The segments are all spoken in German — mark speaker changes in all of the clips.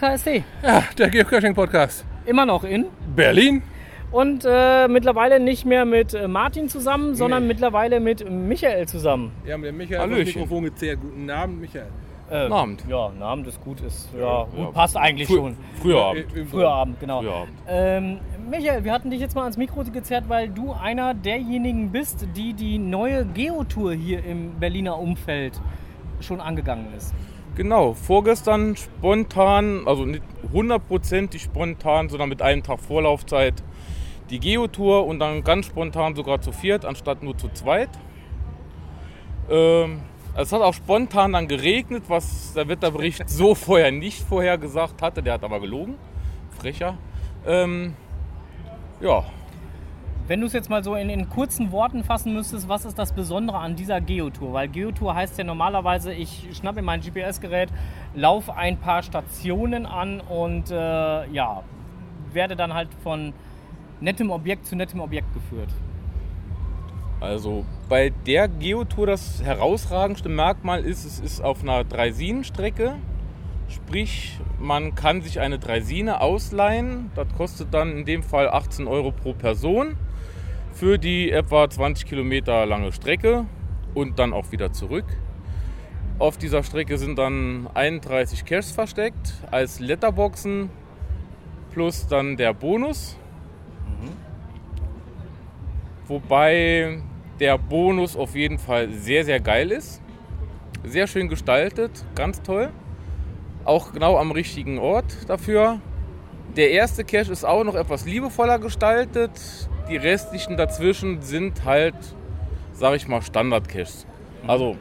Speaker 1: KSC.
Speaker 2: Ja, der Geocaching-Podcast.
Speaker 1: Immer noch in
Speaker 2: Berlin.
Speaker 1: Und äh, mittlerweile nicht mehr mit äh, Martin zusammen, sondern mittlerweile mit Michael zusammen.
Speaker 2: Ja, mit dem Michael hat das
Speaker 3: Hallöchen.
Speaker 2: Mikrofon gezählt. Guten Abend, Michael.
Speaker 1: Äh,
Speaker 3: Guten Abend.
Speaker 1: Ja, Abend ist gut, ist ja,
Speaker 3: Ja,
Speaker 1: gut,
Speaker 3: ja.
Speaker 1: passt eigentlich
Speaker 3: Früh,
Speaker 1: schon.
Speaker 3: früher Abend.
Speaker 1: Früher Abend, genau.
Speaker 3: Früher Abend.
Speaker 1: Ähm, Michael, wir hatten dich jetzt mal ans Mikro gezerrt, weil du einer derjenigen bist, die die neue Geotour hier im Berliner Umfeld schon angegangen ist.
Speaker 3: Genau, vorgestern spontan, also nicht hundertprozentig spontan, sondern mit einem Tag Vorlaufzeit die Geotour und dann ganz spontan sogar zu viert, anstatt nur zu zweit. Ähm, es hat auch spontan dann geregnet, was der Wetterbericht so vorher nicht vorhergesagt hatte. Der hat aber gelogen. Frecher. Ähm, ja,
Speaker 1: Wenn du es jetzt mal so in, in kurzen Worten fassen müsstest, was ist das Besondere an dieser Geotour? Weil Geotour heißt ja normalerweise, ich schnappe mein GPS-Gerät, laufe ein paar Stationen an und äh, ja, werde dann halt von nettem Objekt zu nettem Objekt geführt.
Speaker 3: Also bei der Geotour das herausragendste Merkmal ist, es ist auf einer Dreisinenstrecke. Sprich, man kann sich eine Dreisine ausleihen. Das kostet dann in dem Fall 18 Euro pro Person für die etwa 20 Kilometer lange Strecke und dann auch wieder zurück. Auf dieser Strecke sind dann 31 Caches versteckt als Letterboxen plus dann der Bonus. Wobei der Bonus auf jeden Fall sehr, sehr geil ist. Sehr schön gestaltet, ganz toll. Auch genau am richtigen Ort dafür. Der erste Cache ist auch noch etwas liebevoller gestaltet. Die restlichen dazwischen sind halt, sag ich mal, Standard-Caches. Also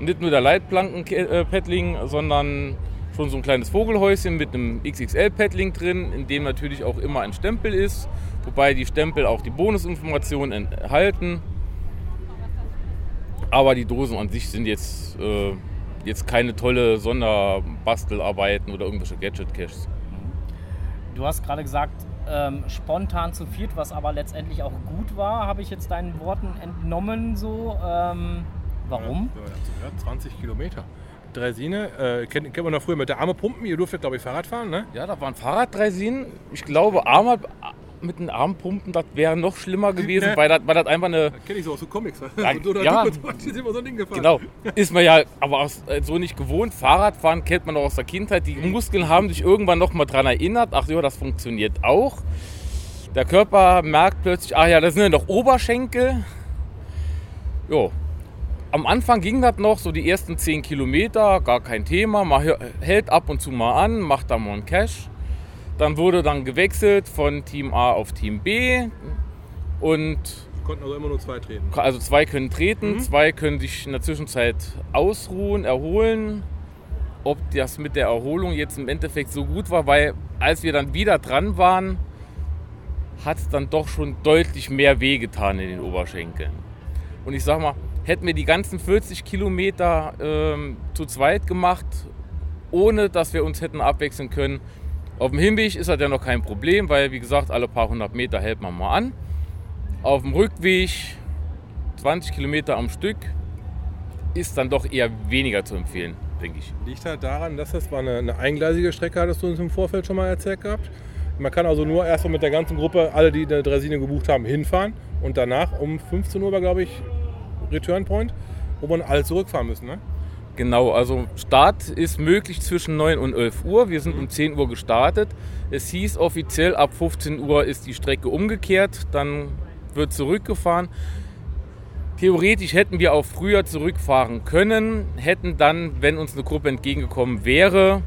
Speaker 3: nicht nur der Leitplanken-Paddling, sondern schon so ein kleines Vogelhäuschen mit einem XXL-Paddling drin, in dem natürlich auch immer ein Stempel ist, wobei die Stempel auch die Bonusinformationen enthalten. Aber die Dosen an sich sind jetzt, äh, jetzt keine tolle Sonderbastelarbeiten oder irgendwelche Gadget-Caches.
Speaker 1: Du hast gerade gesagt, ähm, spontan zu viert, was aber letztendlich auch gut war, habe ich jetzt deinen Worten entnommen so. Ähm, warum?
Speaker 2: Ja, ja, 20 Kilometer. Dreisine, äh, kennt, kennt man noch früher mit der Arme pumpen. Ihr durftet, glaube ich, Fahrrad fahren, ne?
Speaker 3: Ja, da waren Fahrraddreisinen. Ich glaube, Arme, mit den Armpumpen, das wäre noch schlimmer gewesen, weil das, weil das einfach eine
Speaker 2: Kenne ich so aus so Comics.
Speaker 3: Ja,
Speaker 2: so, oder
Speaker 3: ja.
Speaker 2: du, sind immer so ein Ding gefahren.
Speaker 3: Genau, ist man ja aber aus, äh, so nicht gewohnt. Fahrradfahren kennt man auch aus der Kindheit. Die Muskeln haben sich irgendwann noch mal dran erinnert. Ach ja, das funktioniert auch. Der Körper merkt plötzlich, ach ja, das sind ja noch Oberschenkel. Jo. Am Anfang ging das noch, so die ersten 10 Kilometer, gar kein Thema. Man hält ab und zu mal an, macht da mal einen Cash. Dann wurde dann gewechselt von Team A auf Team B. Und
Speaker 2: Konnten also immer nur zwei treten.
Speaker 3: also zwei können treten,
Speaker 2: Mhm.
Speaker 3: zwei können sich in der Zwischenzeit ausruhen, erholen. Ob das mit der Erholung jetzt im Endeffekt so gut war, weil als wir dann wieder dran waren, hat es dann doch schon deutlich mehr wehgetan in den Oberschenkeln. Und ich sag mal, hätten wir die ganzen 40 Kilometer ähm, zu zweit gemacht, ohne dass wir uns hätten abwechseln können. Auf dem Hinweg ist das ja noch kein Problem, weil wie gesagt, alle paar hundert Meter hält man mal an. Auf dem Rückweg 20 Kilometer am Stück ist dann doch eher weniger zu empfehlen, denke ich.
Speaker 2: Liegt halt daran, dass das war eine, eine eingleisige Strecke, hattest du uns im Vorfeld schon mal erzählt gehabt. Man kann also nur erstmal mit der ganzen Gruppe, alle, die eine Draisine gebucht haben, hinfahren und danach um 15 Uhr war, glaube ich, Return Point, wo man alle zurückfahren müssen. Ne?
Speaker 3: Genau, also Start ist möglich zwischen 9 und 11 Uhr. Wir sind um 10 Uhr gestartet. Es hieß offiziell, ab 15 Uhr ist die Strecke umgekehrt, dann wird zurückgefahren. Theoretisch hätten wir auch früher zurückfahren können, hätten dann, wenn uns eine Gruppe entgegengekommen wäre,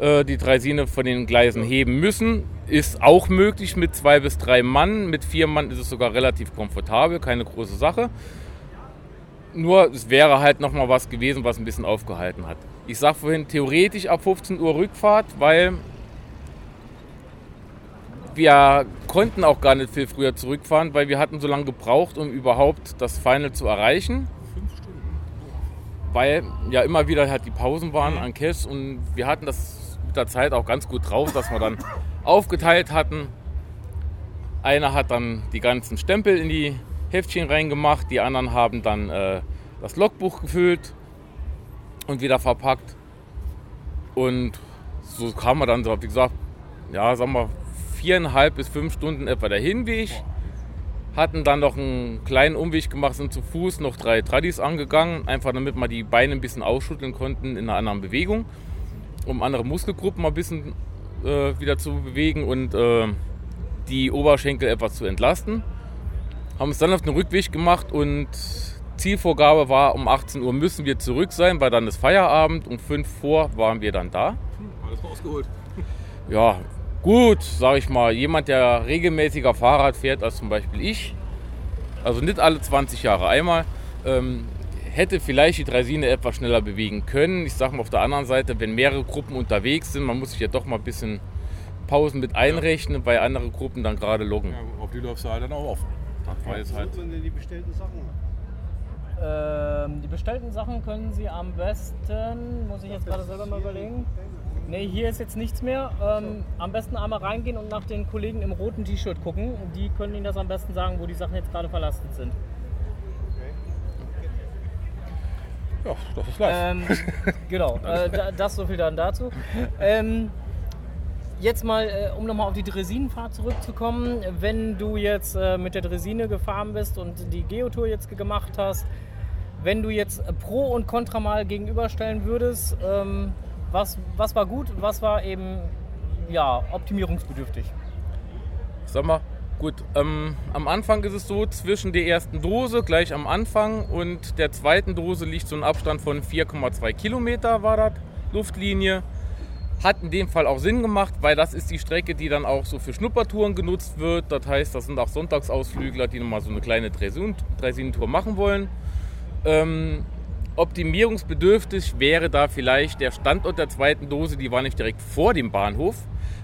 Speaker 3: äh, die Dreisine von den Gleisen heben müssen. Ist auch möglich mit zwei bis drei Mann. Mit vier Mann ist es sogar relativ komfortabel, keine große Sache. Nur es wäre halt noch mal was gewesen, was ein bisschen aufgehalten hat. Ich sag vorhin theoretisch ab 15 Uhr Rückfahrt, weil wir konnten auch gar nicht viel früher zurückfahren, weil wir hatten so lange gebraucht, um überhaupt das Final zu erreichen. Weil ja immer wieder halt die Pausen waren an Cash und wir hatten das mit der Zeit auch ganz gut drauf, dass wir dann aufgeteilt hatten. Einer hat dann die ganzen Stempel in die Heftchen reingemacht, die anderen haben dann äh, das Logbuch gefüllt und wieder verpackt. Und so kam man dann, wie gesagt, ja, sagen wir, viereinhalb bis fünf Stunden etwa der Hinweg. Hatten dann noch einen kleinen Umweg gemacht, sind zu Fuß noch drei Tradis angegangen, einfach damit wir die Beine ein bisschen ausschütteln konnten in einer anderen Bewegung, um andere Muskelgruppen mal ein bisschen äh, wieder zu bewegen und äh, die Oberschenkel etwas zu entlasten. Haben es dann auf den Rückweg gemacht und Zielvorgabe war, um 18 Uhr müssen wir zurück sein, weil dann ist Feierabend. Um 5 vor waren wir dann da.
Speaker 2: Alles rausgeholt.
Speaker 3: Ja, gut, sage ich mal, jemand, der regelmäßiger Fahrrad fährt, als zum Beispiel ich, also nicht alle 20 Jahre einmal, ähm, hätte vielleicht die Draisine etwas schneller bewegen können. Ich sage mal auf der anderen Seite, wenn mehrere Gruppen unterwegs sind, man muss sich ja doch mal ein bisschen Pausen mit einrechnen, bei anderen Gruppen dann gerade loggen.
Speaker 2: Ja, auf die läufst du halt dann auch auf. Das war jetzt halt.
Speaker 4: Was sind denn die bestellten Sachen?
Speaker 1: Ähm, die bestellten Sachen können Sie am besten, muss ich jetzt gerade selber mal überlegen. Ne, hier ist jetzt nichts mehr. Ähm, am besten einmal reingehen und nach den Kollegen im roten T-Shirt gucken. Die können Ihnen das am besten sagen, wo die Sachen jetzt gerade verlastet sind.
Speaker 2: Ja, das ist live.
Speaker 1: Ähm, genau, äh, da, das so viel dann dazu. Ähm, jetzt mal, äh, um nochmal auf die Dresinenfahrt zurückzukommen. Wenn du jetzt äh, mit der Dresine gefahren bist und die Geotour jetzt gemacht hast, wenn du jetzt Pro und Contra mal gegenüberstellen würdest, ähm, was, was war gut, was war eben ja, optimierungsbedürftig?
Speaker 3: Sag mal, gut, ähm, am Anfang ist es so, zwischen der ersten Dose gleich am Anfang und der zweiten Dose liegt so ein Abstand von 4,2 Kilometer war das, Luftlinie. Hat in dem Fall auch Sinn gemacht, weil das ist die Strecke, die dann auch so für Schnuppertouren genutzt wird. Das heißt, das sind auch Sonntagsausflügler, die nochmal so eine kleine Dreisinentour machen wollen. Ähm, optimierungsbedürftig wäre da vielleicht der Standort der zweiten Dose, die war nicht direkt vor dem Bahnhof,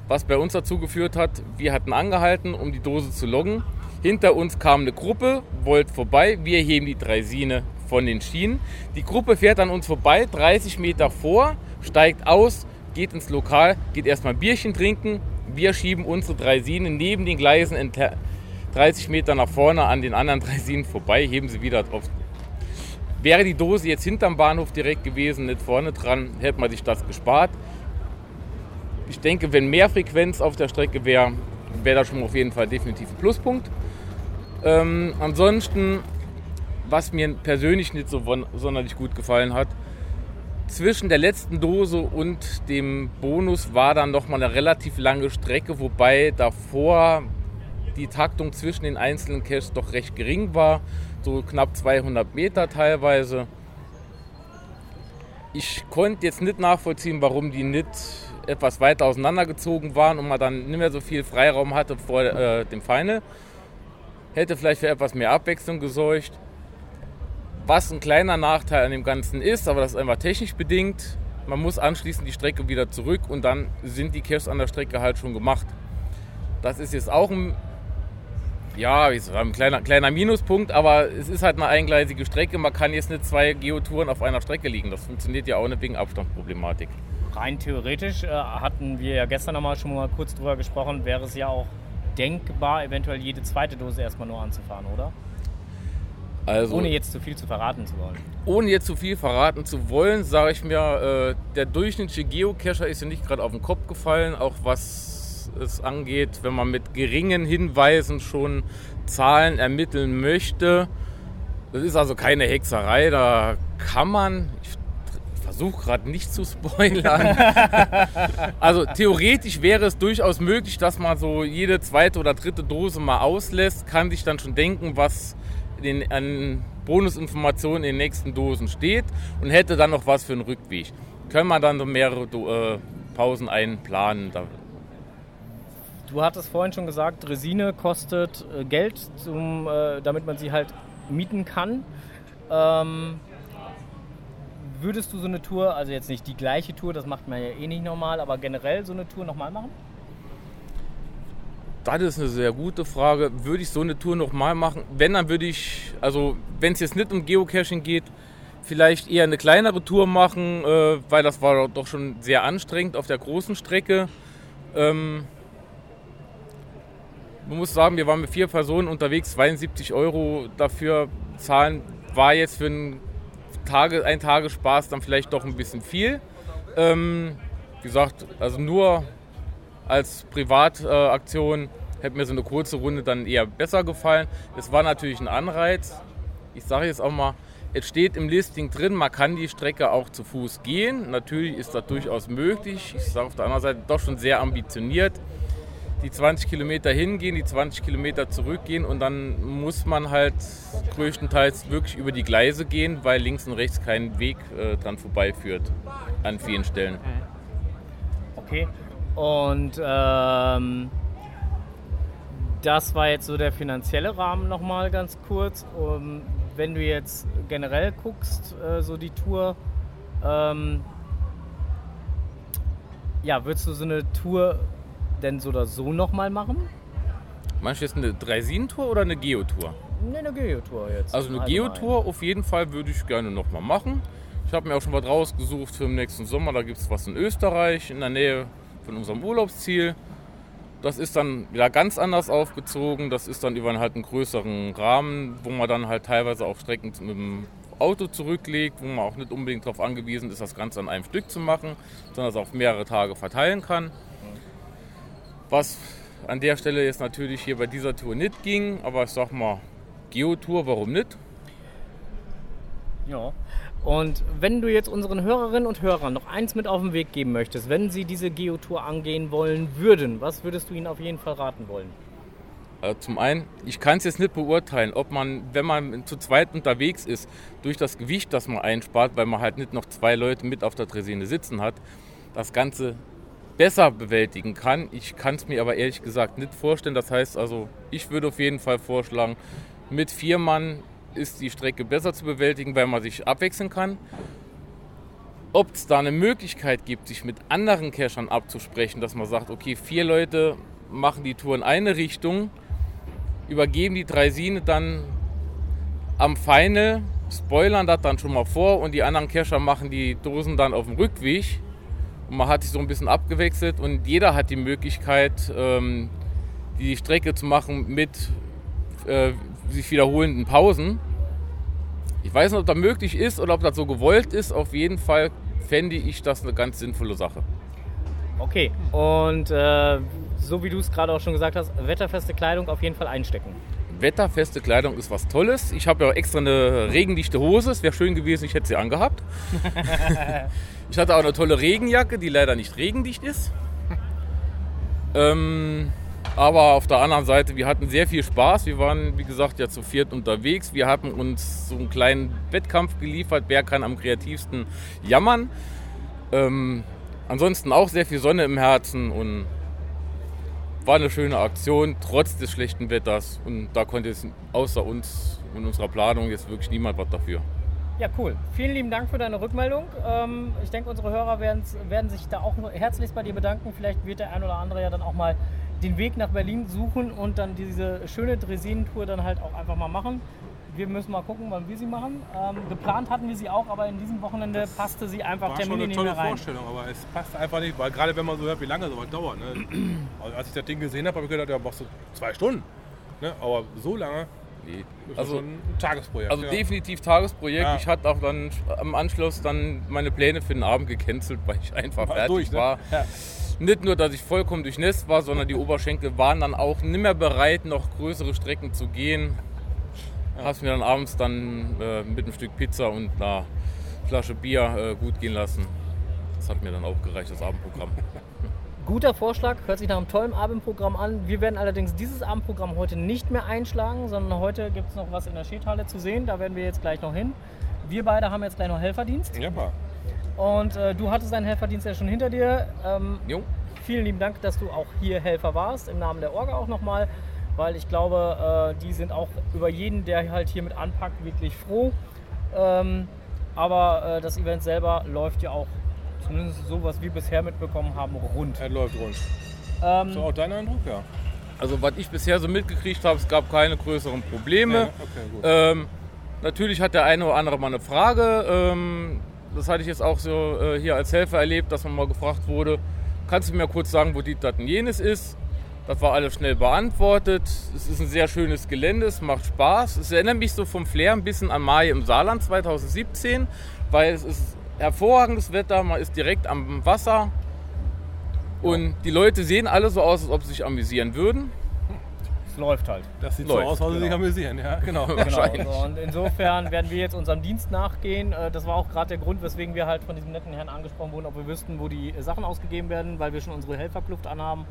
Speaker 3: was bei uns dazu geführt hat, wir hatten angehalten, um die Dose zu loggen. Hinter uns kam eine Gruppe, wollte vorbei, wir heben die Dreisine von den Schienen. Die Gruppe fährt an uns vorbei, 30 Meter vor, steigt aus, geht ins Lokal, geht erstmal ein Bierchen trinken. Wir schieben unsere Dreisinen neben den Gleisen 30 Meter nach vorne an den anderen Dreisinen vorbei, heben sie wieder auf Wäre die Dose jetzt hinterm Bahnhof direkt gewesen, nicht vorne dran, hätte man sich das gespart. Ich denke, wenn mehr Frequenz auf der Strecke wäre, wäre das schon auf jeden Fall definitiv ein Pluspunkt. Ähm, ansonsten, was mir persönlich nicht so sonderlich gut gefallen hat, zwischen der letzten Dose und dem Bonus war dann noch mal eine relativ lange Strecke, wobei davor die Taktung zwischen den einzelnen Caches doch recht gering war so knapp 200 Meter teilweise. Ich konnte jetzt nicht nachvollziehen, warum die nicht etwas weiter auseinandergezogen waren und man dann nicht mehr so viel Freiraum hatte vor äh, dem Final. Hätte vielleicht für etwas mehr Abwechslung gesorgt. Was ein kleiner Nachteil an dem Ganzen ist, aber das ist einfach technisch bedingt. Man muss anschließend die Strecke wieder zurück und dann sind die Caches an der Strecke halt schon gemacht. Das ist jetzt auch ein ja, ein kleiner, kleiner Minuspunkt, aber es ist halt eine eingleisige Strecke. Man kann jetzt nicht zwei Geotouren auf einer Strecke liegen. Das funktioniert ja auch nicht wegen Abstandsproblematik.
Speaker 1: Rein theoretisch äh, hatten wir ja gestern noch mal schon mal kurz drüber gesprochen, wäre es ja auch denkbar, eventuell jede zweite Dose erstmal nur anzufahren, oder? Also, ohne jetzt zu viel zu verraten zu wollen.
Speaker 3: Ohne jetzt zu viel verraten zu wollen, sage ich mir, äh, der durchschnittliche Geocacher ist ja nicht gerade auf den Kopf gefallen, auch was es angeht, wenn man mit geringen Hinweisen schon Zahlen ermitteln möchte. Das ist also keine Hexerei, da kann man, ich versuche gerade nicht zu spoilern. also theoretisch wäre es durchaus möglich, dass man so jede zweite oder dritte Dose mal auslässt, kann sich dann schon denken, was in, an Bonusinformationen in den nächsten Dosen steht und hätte dann noch was für einen Rückweg. Können wir dann so mehrere äh, Pausen einplanen.
Speaker 1: Du hattest vorhin schon gesagt, Resine kostet äh, Geld, zum, äh, damit man sie halt mieten kann. Ähm, würdest du so eine Tour, also jetzt nicht die gleiche Tour, das macht man ja eh nicht normal, aber generell so eine Tour nochmal machen?
Speaker 3: Das ist eine sehr gute Frage. Würde ich so eine Tour nochmal machen? Wenn, dann würde ich, also wenn es jetzt nicht um Geocaching geht, vielleicht eher eine kleinere Tour machen, äh, weil das war doch schon sehr anstrengend auf der großen Strecke. Ähm, man muss sagen, wir waren mit vier Personen unterwegs, 72 Euro dafür zahlen, war jetzt für einen Tage, ein Tagesspaß dann vielleicht doch ein bisschen viel. Ähm, wie gesagt, also nur als Privataktion hätte mir so eine kurze Runde dann eher besser gefallen. Es war natürlich ein Anreiz. Ich sage jetzt auch mal, es steht im Listing drin, man kann die Strecke auch zu Fuß gehen. Natürlich ist das durchaus möglich. Ich sage auf der anderen Seite doch schon sehr ambitioniert. Die 20 Kilometer hingehen, die 20 Kilometer zurückgehen und dann muss man halt größtenteils wirklich über die Gleise gehen, weil links und rechts kein Weg äh, dran vorbeiführt an vielen Stellen.
Speaker 1: Okay. Und ähm, das war jetzt so der finanzielle Rahmen nochmal ganz kurz. Um, wenn du jetzt generell guckst, äh, so die Tour, ähm, ja, würdest du so eine Tour denn so oder so nochmal machen?
Speaker 3: Meinst du jetzt eine Dreisin-Tour oder eine Geotour?
Speaker 1: Ne, eine Geotour jetzt.
Speaker 3: Also eine
Speaker 1: allgemein.
Speaker 3: Geotour auf jeden Fall würde ich gerne nochmal machen. Ich habe mir auch schon was rausgesucht für den nächsten Sommer. Da gibt es was in Österreich, in der Nähe von unserem Urlaubsziel. Das ist dann wieder ganz anders aufgezogen. Das ist dann über halt einen größeren Rahmen, wo man dann halt teilweise auch Strecken mit dem Auto zurücklegt, wo man auch nicht unbedingt darauf angewiesen ist, das Ganze an einem Stück zu machen, sondern es auf mehrere Tage verteilen kann. Was an der Stelle jetzt natürlich hier bei dieser Tour nicht ging, aber ich sag mal, Geotour, warum nicht?
Speaker 1: Ja. Und wenn du jetzt unseren Hörerinnen und Hörern noch eins mit auf den Weg geben möchtest, wenn sie diese Geotour angehen wollen würden, was würdest du ihnen auf jeden Fall raten wollen?
Speaker 3: Also zum einen, ich kann es jetzt nicht beurteilen, ob man, wenn man zu zweit unterwegs ist, durch das Gewicht, das man einspart, weil man halt nicht noch zwei Leute mit auf der Dresine sitzen hat, das Ganze besser bewältigen kann. Ich kann es mir aber ehrlich gesagt nicht vorstellen. Das heißt also, ich würde auf jeden Fall vorschlagen, mit vier Mann ist die Strecke besser zu bewältigen, weil man sich abwechseln kann. Ob es da eine Möglichkeit gibt, sich mit anderen Cachern abzusprechen, dass man sagt, okay, vier Leute machen die Tour in eine Richtung, übergeben die Dreisine dann am Final, spoilern das dann schon mal vor und die anderen Cacher machen die Dosen dann auf dem Rückweg. Und man hat sich so ein bisschen abgewechselt und jeder hat die Möglichkeit, ähm, die Strecke zu machen mit äh, sich wiederholenden Pausen. Ich weiß nicht, ob das möglich ist oder ob das so gewollt ist. Auf jeden Fall fände ich das eine ganz sinnvolle Sache.
Speaker 1: Okay, und äh, so wie du es gerade auch schon gesagt hast, wetterfeste Kleidung auf jeden Fall einstecken.
Speaker 3: Wetterfeste Kleidung ist was Tolles. Ich habe ja extra eine regendichte Hose. Es wäre schön gewesen, ich hätte sie angehabt. ich hatte auch eine tolle Regenjacke, die leider nicht regendicht ist. Ähm, aber auf der anderen Seite, wir hatten sehr viel Spaß. Wir waren, wie gesagt, ja zu viert unterwegs. Wir hatten uns so einen kleinen Wettkampf geliefert. Wer kann am kreativsten jammern? Ähm, ansonsten auch sehr viel Sonne im Herzen und war eine schöne Aktion, trotz des schlechten Wetters. Und da konnte es außer uns und unserer Planung jetzt wirklich niemand was dafür.
Speaker 1: Ja, cool. Vielen lieben Dank für deine Rückmeldung. Ähm, ich denke, unsere Hörer werden sich da auch herzlichst bei dir bedanken. Vielleicht wird der ein oder andere ja dann auch mal den Weg nach Berlin suchen und dann diese schöne Dresinentour dann halt auch einfach mal machen. Wir müssen mal gucken, wann wir sie machen. Ähm, geplant hatten wir sie auch, aber in diesem Wochenende passte sie einfach
Speaker 2: War schon
Speaker 1: terminlich
Speaker 2: eine
Speaker 1: nicht
Speaker 2: tolle
Speaker 1: mehr rein.
Speaker 2: Vorstellung, aber es passt einfach nicht, weil gerade wenn man so hört, wie lange sowas dauert. Ne? also als ich das Ding gesehen habe, habe ich gedacht, ja, machst du zwei Stunden. Ne? Aber so lange
Speaker 3: Nee.
Speaker 2: ist
Speaker 3: Also,
Speaker 2: schon ein Tagesprojekt.
Speaker 3: also
Speaker 2: ja.
Speaker 3: definitiv Tagesprojekt.
Speaker 2: Ja.
Speaker 3: Ich hatte auch dann am Anschluss dann meine Pläne für den Abend gecancelt, weil ich einfach
Speaker 2: War
Speaker 3: fertig
Speaker 2: durch, ne?
Speaker 3: war.
Speaker 2: Ja.
Speaker 3: Nicht nur, dass ich vollkommen durchnässt war, sondern die Oberschenkel waren dann auch nicht mehr bereit, noch größere Strecken zu gehen. Hab's mir dann abends dann äh, mit einem Stück Pizza und einer Flasche Bier äh, gut gehen lassen. Das hat mir dann auch gereicht, das Abendprogramm.
Speaker 1: Guter Vorschlag, hört sich nach einem tollen Abendprogramm an. Wir werden allerdings dieses Abendprogramm heute nicht mehr einschlagen, sondern heute gibt es noch was in der Schädhalle zu sehen. Da werden wir jetzt gleich noch hin. Wir beide haben jetzt gleich noch Helferdienst.
Speaker 2: Ja.
Speaker 1: Und äh, du hattest deinen Helferdienst ja schon hinter dir. Ähm,
Speaker 3: Jo.
Speaker 1: vielen lieben Dank, dass du auch hier Helfer warst, im Namen der Orga auch nochmal, weil ich glaube, äh, die sind auch über jeden, der halt hier mit anpackt, wirklich froh. Ähm, aber äh, das Event selber läuft ja auch, zumindest so, was wir bisher mitbekommen haben, rund.
Speaker 2: Er läuft rund.
Speaker 1: Ähm,
Speaker 2: So auch dein Eindruck? Ja.
Speaker 3: Also was ich bisher so mitgekriegt habe, es gab keine größeren Probleme.
Speaker 2: Ja, okay, gut.
Speaker 3: Ähm, natürlich hat der eine oder andere mal eine Frage. Ähm, das hatte ich jetzt auch so äh, hier als Helfer erlebt, dass man mal gefragt wurde, kannst du mir kurz sagen, wo die das und jenes ist? Das war alles schnell beantwortet. Es ist ein sehr schönes Gelände, es macht Spaß. Es erinnert mich so vom Flair ein bisschen an Mai im Saarland 2017, weil es ist hervorragendes Wetter, man ist direkt am Wasser. Und die Leute sehen alle so aus, als ob sie sich amüsieren würden.
Speaker 1: Es läuft halt.
Speaker 2: Das sieht
Speaker 3: Läuft,
Speaker 2: so aus, weil sie sich
Speaker 1: genau.
Speaker 2: amüsieren. Ja, genau.
Speaker 1: Genau, so. und insofern werden wir jetzt unserem Dienst nachgehen. Äh, Das war auch gerade der Grund, weswegen wir halt von diesem netten Herrn angesprochen wurden, ob wir wüssten, wo die äh, Sachen ausgegeben werden, weil wir schon unsere Helferkluft anhaben.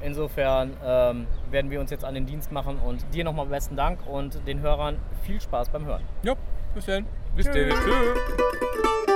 Speaker 1: Insofern ähm, werden wir uns jetzt an den Dienst machen und dir nochmal besten Dank und den Hörern viel Spaß beim Hören.
Speaker 2: Ja, bis dann.
Speaker 3: Bis dann. Tschüss.